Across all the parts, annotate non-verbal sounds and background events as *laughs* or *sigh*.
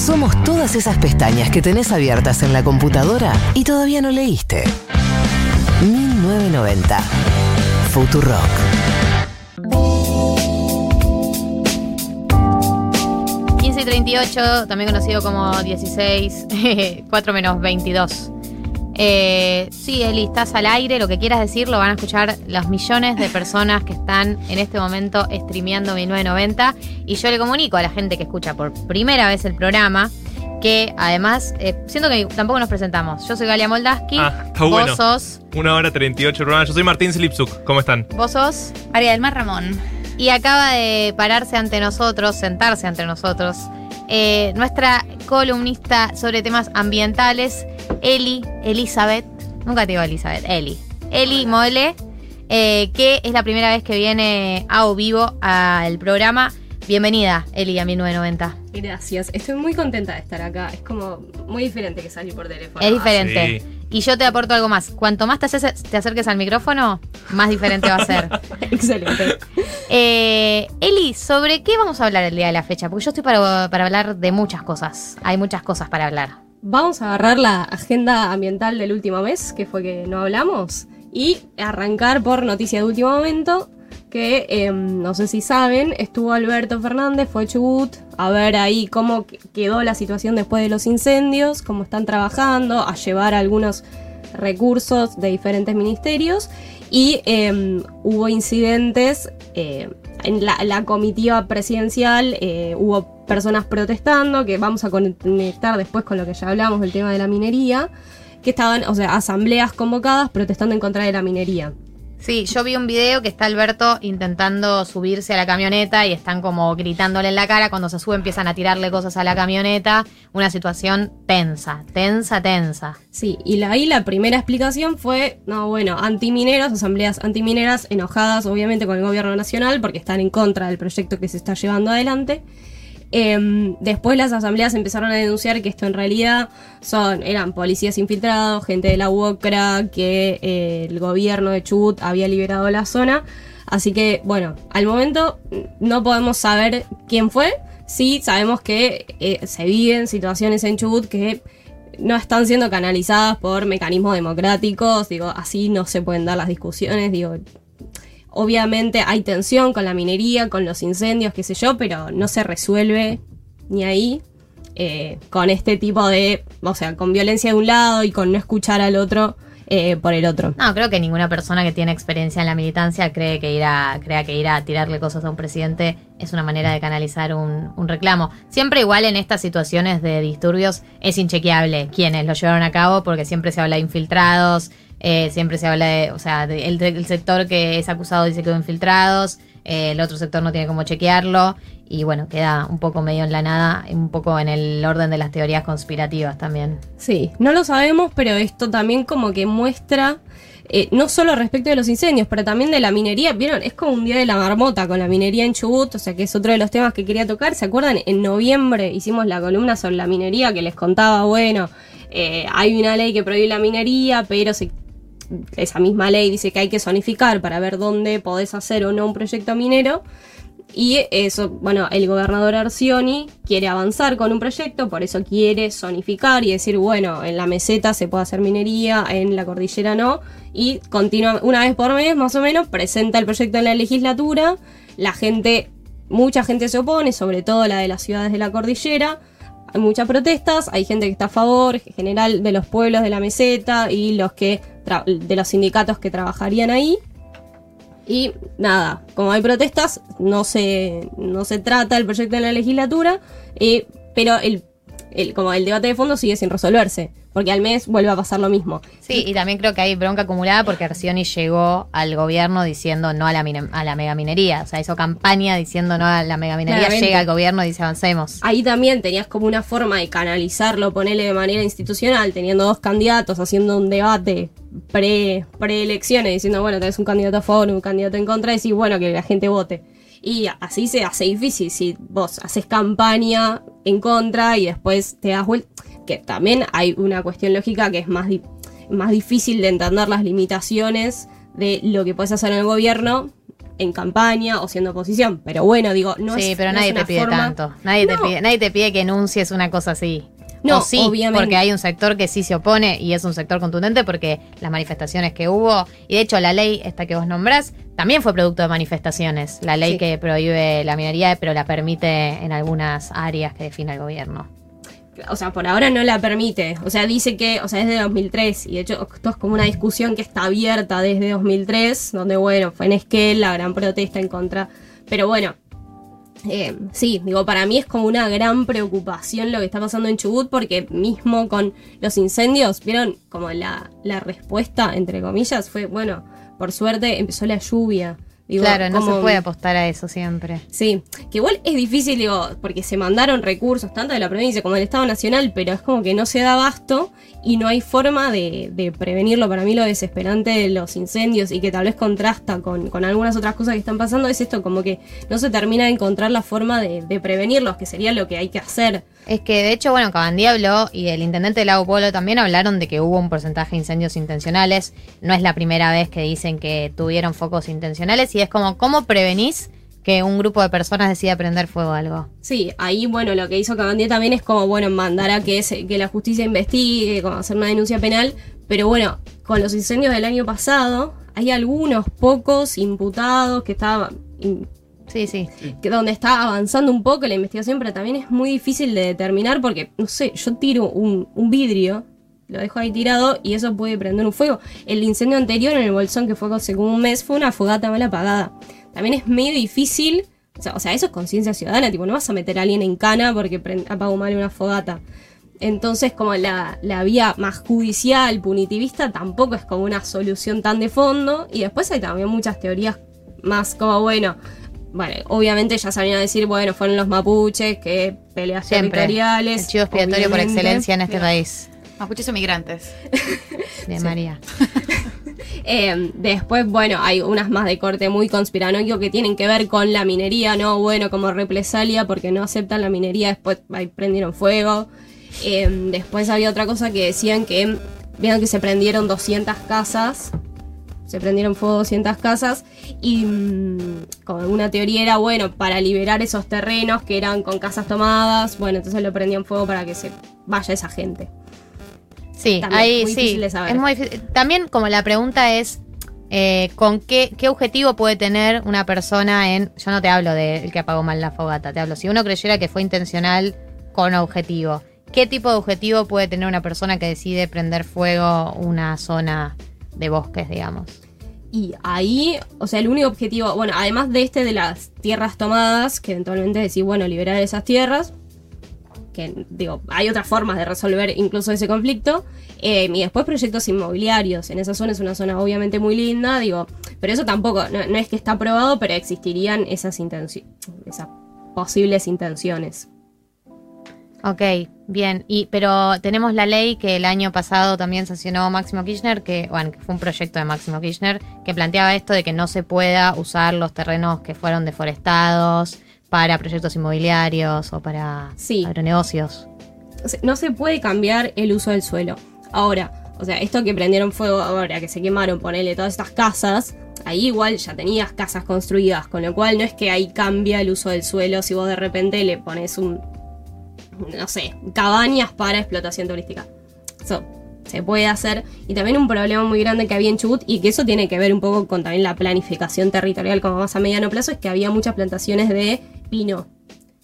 Somos todas esas pestañas que tenés abiertas en la computadora y todavía no leíste. 1990. Futurock. y 38, también conocido como 16, 4 *laughs* menos 22. Eh, sí, Eli, estás al aire, lo que quieras decir lo van a escuchar los millones de personas que están en este momento streameando 1990 y yo le comunico a la gente que escucha por primera vez el programa que además, eh, siento que tampoco nos presentamos. Yo soy Galia Moldaski. Ah, está vos bueno. sos. Una hora 38 programas. Yo soy Martín Slipsuk. ¿Cómo están? Vos sos. María del Mar Ramón. Y acaba de pararse ante nosotros, sentarse ante nosotros, eh, nuestra columnista sobre temas ambientales, Eli Elizabeth. Nunca te digo Elizabeth, Eli. Eli Mole, eh, que es la primera vez que viene a o vivo al programa. Bienvenida, Eli, a 1990. Gracias. Estoy muy contenta de estar acá. Es como muy diferente que salir por teléfono. Es diferente. sí. Y yo te aporto algo más. Cuanto más te, haces- te acerques al micrófono, más diferente va a ser. *laughs* Excelente. Eh, Eli, ¿sobre qué vamos a hablar el día de la fecha? Porque yo estoy para, para hablar de muchas cosas. Hay muchas cosas para hablar. Vamos a agarrar la agenda ambiental del último mes, que fue que no hablamos, y arrancar por noticia de último momento, que em, no sé si saben, estuvo Alberto Fernández, fue Chubut, a ver ahí cómo que- quedó la situación después de los incendios, cómo están trabajando, a llevar algunos recursos de diferentes ministerios y em, hubo incidentes eh, en la, comitiva presidencial, eh, hubo personas protestando, que vamos a conectar después con lo que ya hablamos del tema de la minería, que estaban, o sea, asambleas convocadas protestando en contra de la minería. Sí, yo vi un video que está Alberto intentando subirse a la camioneta y están como gritándole en la cara. Cuando se sube empiezan a tirarle cosas a la camioneta. Una situación tensa, tensa, tensa. Sí, y ahí la primera explicación fue, no, bueno, antimineros, asambleas antimineras enojadas obviamente con el gobierno nacional porque están en contra del proyecto que se está llevando adelante. Em, después las asambleas empezaron a denunciar que esto en realidad son, eran policías infiltrados, gente de la UOCRA, que eh, el gobierno de Chubut había liberado la zona. Así que, bueno, al momento no podemos saber quién fue. Sí sabemos que eh, se viven situaciones en Chubut que no están siendo canalizadas por mecanismos democráticos, digo, así no se pueden dar las discusiones, digo, obviamente hay tensión con la minería, con los incendios, qué sé yo, pero no se resuelve ni ahí eh, con este tipo de, o sea, con violencia de un lado y con no escuchar al otro eh, por el otro. No, creo que ninguna persona que tiene experiencia en la militancia cree que ir a, crea que ir a tirarle cosas a un presidente es una manera de canalizar un, un reclamo. Siempre igual en estas situaciones de disturbios es inchequeable quiénes lo llevaron a cabo porque siempre se habla de infiltrados, eh, siempre se habla de, o sea, el sector que es acusado dice que hubo infiltrados, eh, el otro sector no tiene cómo chequearlo y bueno, queda un poco medio en la nada, un poco en el orden de las teorías conspirativas también. Sí, no lo sabemos, pero esto también como que muestra, eh, no solo respecto de los incendios, pero también de la minería. Vieron, es como un día de la marmota con la minería en Chubut, o sea que es otro de los temas que quería tocar. ¿Se acuerdan? En noviembre hicimos la columna sobre la minería que les contaba, bueno, eh, hay una ley que prohíbe la minería, pero se- esa misma ley dice que hay que zonificar para ver dónde podés hacer o no un proyecto minero. Y eso, bueno, el gobernador Arcioni quiere avanzar con un proyecto, por eso quiere zonificar y decir, bueno, en la meseta se puede hacer minería, en la cordillera no. Y continua, una vez por mes, más o menos, presenta el proyecto en la legislatura. La gente, mucha gente se opone, sobre todo la de las ciudades de la cordillera. Hay muchas protestas, hay gente que está a favor, en general de los pueblos de la meseta y los que de los sindicatos que trabajarían ahí. Y nada, como hay protestas, no se, no se trata el proyecto en la legislatura, eh, pero el, el- como el debate de fondo sigue sin resolverse, porque al mes vuelve a pasar lo mismo. Sí, y también creo que hay bronca acumulada porque Arcioni llegó al gobierno diciendo no a la, a la megaminería. O sea, hizo campaña diciendo no a la megaminería. Claramente. Llega al gobierno y dice avancemos. Ahí también tenías como una forma de canalizarlo, ponerle de manera institucional, teniendo dos candidatos, haciendo un debate pre preelecciones, diciendo, bueno, tenés un candidato a favor, un candidato en contra, y decís, bueno, que la gente vote. Y así se hace difícil si vos haces campaña en contra y después te das vuelta. Que también hay una cuestión lógica que es más, di- más difícil de entender las limitaciones de lo que puedes hacer en el gobierno en campaña o siendo oposición. Pero bueno, digo, no sí, es pero no nadie te pide forma- tanto. Nadie, te pide, nadie te pide que enuncies una cosa así. No, O sí, obviamente. porque hay un sector que sí se opone y es un sector contundente porque las manifestaciones que hubo, y de hecho la ley esta que vos nombrás, también fue producto de manifestaciones. La ley Sí. que prohíbe la minería, pero la permite en algunas áreas que define el gobierno. O sea, por ahora no la permite. O sea, dice que, o sea, es de 2003. Y de hecho, esto es como una discusión que está abierta desde 2003, donde, bueno, fue en Esquel la gran protesta en contra. Pero bueno, eh, sí, digo, para mí es como una gran preocupación lo que está pasando en Chubut, porque mismo con los incendios, vieron como la, la respuesta, entre comillas, fue, bueno, por suerte empezó la lluvia. Digo, claro, no se puede apostar a eso siempre. Sí, que igual es difícil, digo, porque se mandaron recursos tanto de la provincia como del Estado Nacional, pero es como que no se da abasto y no hay forma de, de prevenirlo. Para mí lo desesperante de los incendios y que tal vez contrasta con, con algunas otras cosas que están pasando es esto, como que no se termina de encontrar la forma de, de prevenirlos, que sería lo que hay que hacer. Es que de hecho, bueno, Cabandí habló y el intendente del Lago Polo también hablaron de que hubo un porcentaje de incendios intencionales. No es la primera vez que dicen que tuvieron focos intencionales y es como, ¿cómo prevenís que un grupo de personas decida prender fuego a algo? Sí, ahí, bueno, lo que hizo Cabandía también es como, bueno, mandar a que, se- que la justicia investigue, como hacer una denuncia penal. Pero bueno, con los incendios del año pasado, hay algunos pocos imputados que estaban. in- Sí, sí. que donde está avanzando un poco la investigación, pero también es muy difícil de determinar porque, no sé, yo tiro un, un vidrio, lo dejo ahí tirado y eso puede prender un fuego. El incendio anterior en el Bolsón, que fue hace como un mes, fue una fogata mal apagada. También es medio difícil, o sea, o sea, eso es conciencia ciudadana, tipo, no vas a meter a alguien en cana porque apagó mal una fogata. Entonces, como la, la vía más judicial, punitivista, tampoco es como una solución tan de fondo. Y después hay también muchas teorías más como, bueno, bueno, obviamente ya sabían decir, bueno, fueron los mapuches, que peleas Siempre. territoriales. El chivo expiatorio por excelencia en este país. Mapuches emigrantes. *laughs* Bien, María. *laughs* Eh, después, bueno, hay unas más de corte muy conspiranoico que tienen que ver con la minería, ¿no? Bueno, como represalia porque no aceptan la minería, después ahí prendieron fuego. Eh, después había otra cosa que decían que, vieron que se prendieron 200 casas, se prendieron fuego 200 casas y mm, como una teoría era, bueno, para liberar esos terrenos que eran con casas tomadas, bueno, entonces lo prendían fuego para que se vaya esa gente. Sí, También, ahí muy sí. difícil de saber. Es muy difícil. También como la pregunta es, eh, ¿con qué, qué objetivo puede tener una persona en... Yo no te hablo del que apagó mal la fogata, te hablo, si uno creyera que fue intencional con objetivo, ¿qué tipo de objetivo puede tener una persona que decide prender fuego una zona de bosques, digamos? Y ahí, o sea, el único objetivo, bueno, además de este de las tierras tomadas, que eventualmente decir, bueno, liberar esas tierras, digo, hay otras formas de resolver incluso ese conflicto, eh, y después proyectos inmobiliarios, en esa zona es una zona obviamente muy linda, digo, pero eso tampoco, no, no es que está aprobado, pero existirían esas esas posibles intenciones. Ok, bien. Y, pero tenemos la ley que el año pasado también sancionó Máximo Kirchner, que, bueno, que fue un proyecto de Máximo Kirchner, que planteaba esto de que no se pueda usar los terrenos que fueron deforestados para proyectos inmobiliarios o para Sí. agronegocios. No se puede cambiar el uso del suelo. Ahora, o sea, esto que prendieron fuego ahora, que se quemaron, ponele todas estas casas, ahí igual ya tenías casas construidas, con lo cual no es que ahí cambia el uso del suelo si vos de repente le pones un, no sé, cabañas para explotación turística. Eso se puede hacer. Y también un problema muy grande que había en Chubut, y que eso tiene que ver un poco con también la planificación territorial como más a mediano plazo, es que había muchas plantaciones de pino,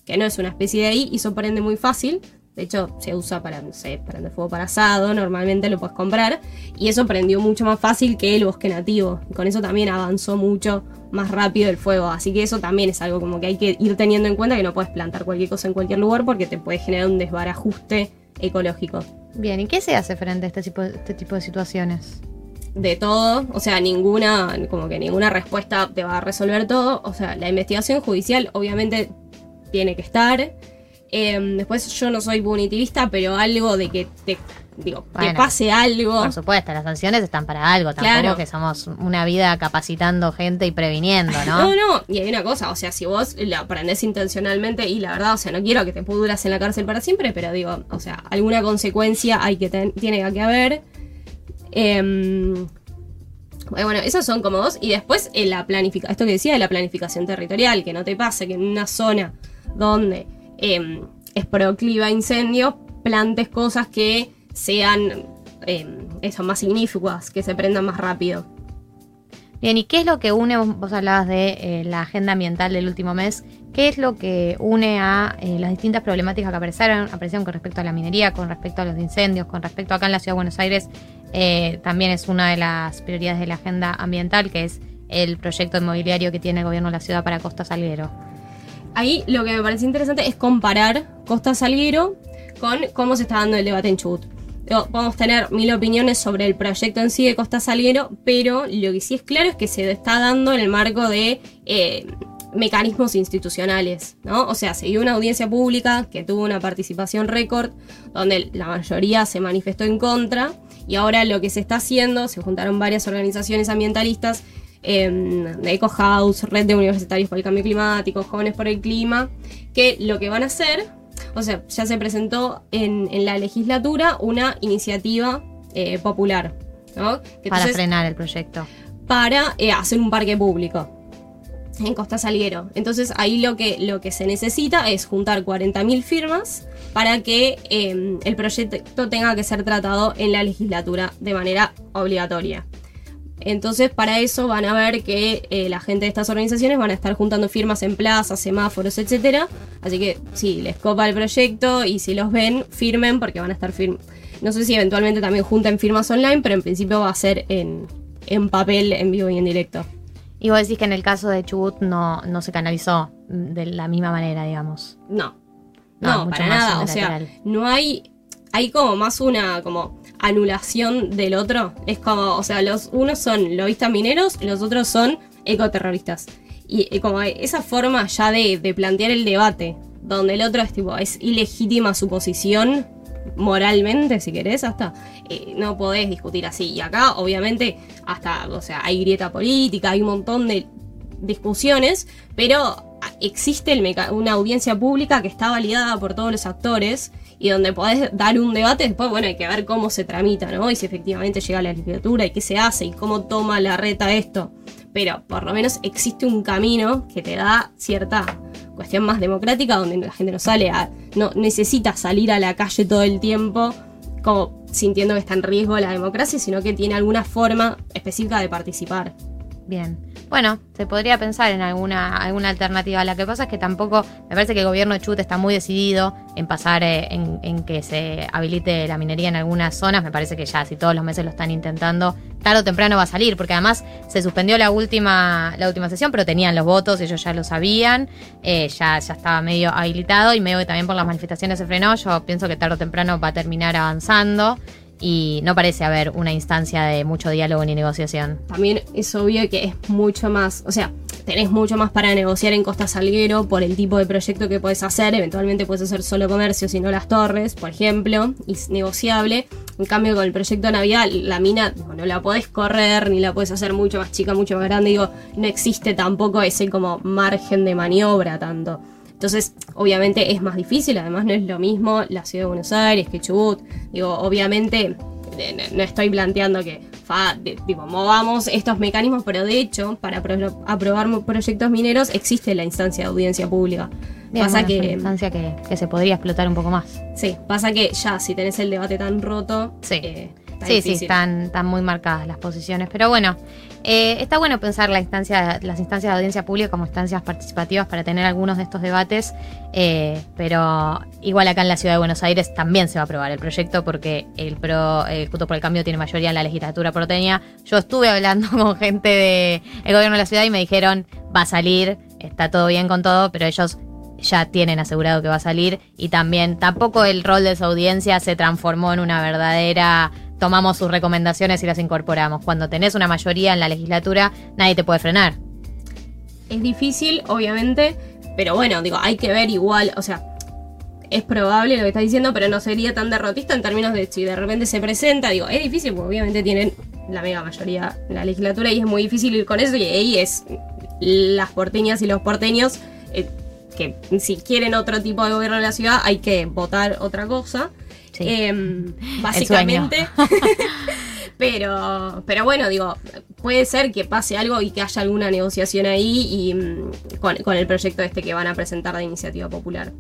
que no es una especie de ahí, y eso prende muy fácil. De hecho, se usa para, no sé, prender fuego para asado, normalmente lo puedes comprar. Y eso prendió mucho más fácil que el bosque nativo. Y con eso también avanzó mucho más rápido el fuego. Así que eso también es algo como que hay que ir teniendo en cuenta que no puedes plantar cualquier cosa en cualquier lugar porque te puede generar un desbarajuste ecológico. Bien, ¿y qué se hace frente a este tipo, este tipo de situaciones? De todo, o sea, ninguna, como que ninguna respuesta te va a resolver todo, o sea, la investigación judicial obviamente tiene que estar. Eh, después yo no soy punitivista, pero algo de que te, digo, Bueno, pase algo. Por supuesto, las sanciones están para algo, tampoco Claro. que somos una vida capacitando gente y previniendo, ¿no? *laughs* No, no, y hay una cosa, o sea, si vos la aprendés intencionalmente y la verdad, o sea, no quiero que te pudras en la cárcel para siempre, pero digo, o sea, alguna consecuencia hay que tiene que haber. Em, Bueno, esos son como dos. Y después eh, la planificación, esto que decía de la planificación territorial, que no te pase que en una zona donde eh, es procliva a incendios, plantes cosas que sean eh, eso, más ignífugas, que se prendan más rápido. Bien, ¿y qué es lo que une? Vos, vos hablabas de eh, la agenda ambiental del último mes. ¿Qué es lo que une a eh, las distintas problemáticas que aparecieron, aparecieron con respecto a la minería, con respecto a los incendios, con respecto acá en la Ciudad de Buenos Aires? Eh, también es una de las prioridades de la agenda ambiental, que es el proyecto inmobiliario que tiene el gobierno de la ciudad para Costa Salguero. Ahí lo que me parece interesante es comparar Costa Salguero con cómo se está dando el debate en Chubut. Podemos tener mil opiniones sobre el proyecto en sí de Costa Salguero, pero lo que sí es claro es que se está dando en el marco de eh, mecanismos institucionales, ¿no? O sea, se dio una audiencia pública que tuvo una participación récord, donde la mayoría se manifestó en contra, y ahora lo que se está haciendo, se juntaron varias organizaciones ambientalistas, eh, Eco House, Red de Universitarios por el Cambio Climático, Jóvenes por el Clima, que lo que van a hacer, o sea, ya se presentó en, en la legislatura una iniciativa eh, popular, Para frenar el proyecto. para eh, hacer un parque público en Costa Salguero. Entonces ahí lo que, lo que se necesita es juntar 40.000 firmas para que eh, el proyecto tenga que ser tratado en la legislatura de manera obligatoria. Entonces para eso van a ver que eh, la gente de estas organizaciones van a estar juntando firmas en plazas, semáforos, etcétera. Así que si les copa el proyecto y si los ven, firmen porque van a estar firmes. No sé si eventualmente también junten firmas online, pero en principio va a ser en, en papel, en vivo y en directo. Y vos decís que en el caso de Chubut no, no se canalizó de la misma manera, digamos. No. No, No, para nada. O sea, no hay. Hay como más una como anulación del otro. Es como, o sea, los unos son lobistas mineros y los otros son ecoterroristas. Y, y como esa forma ya de, de plantear el debate, donde el otro es tipo, es ilegítima su posición moralmente, si querés, hasta eh, no podés discutir así. Y acá, obviamente, hasta, o sea, hay grieta política, hay un montón de discusiones, pero existe el una audiencia pública que está validada por todos los actores y donde podés dar un debate, después, bueno, hay que ver cómo se tramita, ¿no? Y si efectivamente llega la legislatura y qué se hace y cómo toma la reta esto. Pero por lo menos existe un camino que te da cierta cuestión más democrática donde la gente no sale a. no necesita salir a la calle todo el tiempo como sintiendo que está en riesgo la democracia, sino que tiene alguna forma específica de participar. Bien. Bueno, se podría pensar en alguna, alguna alternativa. La que pasa es que tampoco, me parece que el gobierno de Chubut está muy decidido en pasar, eh, en, en que se habilite la minería en algunas zonas. Me parece que ya, si todos los meses lo están intentando, tarde o temprano va a salir, porque además se suspendió la última, la última sesión, pero tenían los votos, ellos ya lo sabían, eh, ya, ya estaba medio habilitado y medio que también por las manifestaciones se frenó. Yo pienso que tarde o temprano va a terminar avanzando y no parece haber una instancia de mucho diálogo ni negociación. También es obvio que es mucho más, o sea, tenés mucho más para negociar en Costa Salguero por el tipo de proyecto que puedes hacer. Eventualmente puedes hacer solo comercio, si no las torres, por ejemplo, y es negociable. En cambio, con el proyecto Navidad, la mina no la podés correr ni la puedes hacer mucho más chica, mucho más grande. Digo, no existe tampoco ese como margen de maniobra tanto. Entonces, obviamente es más difícil, además no es lo mismo la ciudad de Buenos Aires que Chubut. Digo, obviamente eh, no- estoy planteando que fa, de- tipo, movamos estos mecanismos, pero de hecho, para pro- aprobar proyectos mineros existe la instancia de audiencia pública. Bien, pasa bueno, es una que, instancia que, que se podría explotar un poco más. sí, pasa que ya si tenés el debate tan roto, Sí. eh, está sí, difícil. sí, están, están muy marcadas las posiciones. Pero bueno, eh, está bueno pensar la instancia, las instancias de audiencia pública como instancias participativas para tener algunos de estos debates. eh, pero igual acá en la ciudad de Buenos Aires también se va a aprobar el proyecto porque el PRO, el Junto por el Cambio, tiene mayoría en la legislatura porteña. Yo estuve hablando *laughs* con gente del gobierno de la ciudad y me dijeron, va a salir, está todo bien con todo, pero ellos ya tienen asegurado que va a salir y también tampoco el rol de esa audiencia se transformó en una verdadera tomamos sus recomendaciones y las incorporamos. Cuando tenés una mayoría en la legislatura, nadie te puede frenar. Es difícil, obviamente, pero bueno, digo, hay que ver igual, o sea, es probable lo que estás diciendo, pero no sería tan derrotista en términos de si de repente se presenta, digo, es difícil porque obviamente tienen la mega mayoría en la legislatura y es muy difícil ir con eso y ahí es las porteñas y los porteños eh, que si quieren otro tipo de gobierno en la ciudad hay que votar otra cosa. Sí. Em, básicamente. *laughs* pero, pero bueno, digo, puede ser que pase algo y que haya alguna negociación ahí y mm, con, con el proyecto este que van a presentar de iniciativa popular.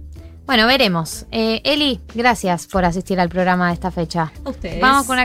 Bueno, veremos. Eh, Eli, gracias por asistir al programa de esta fecha. A ustedes. Vamos con una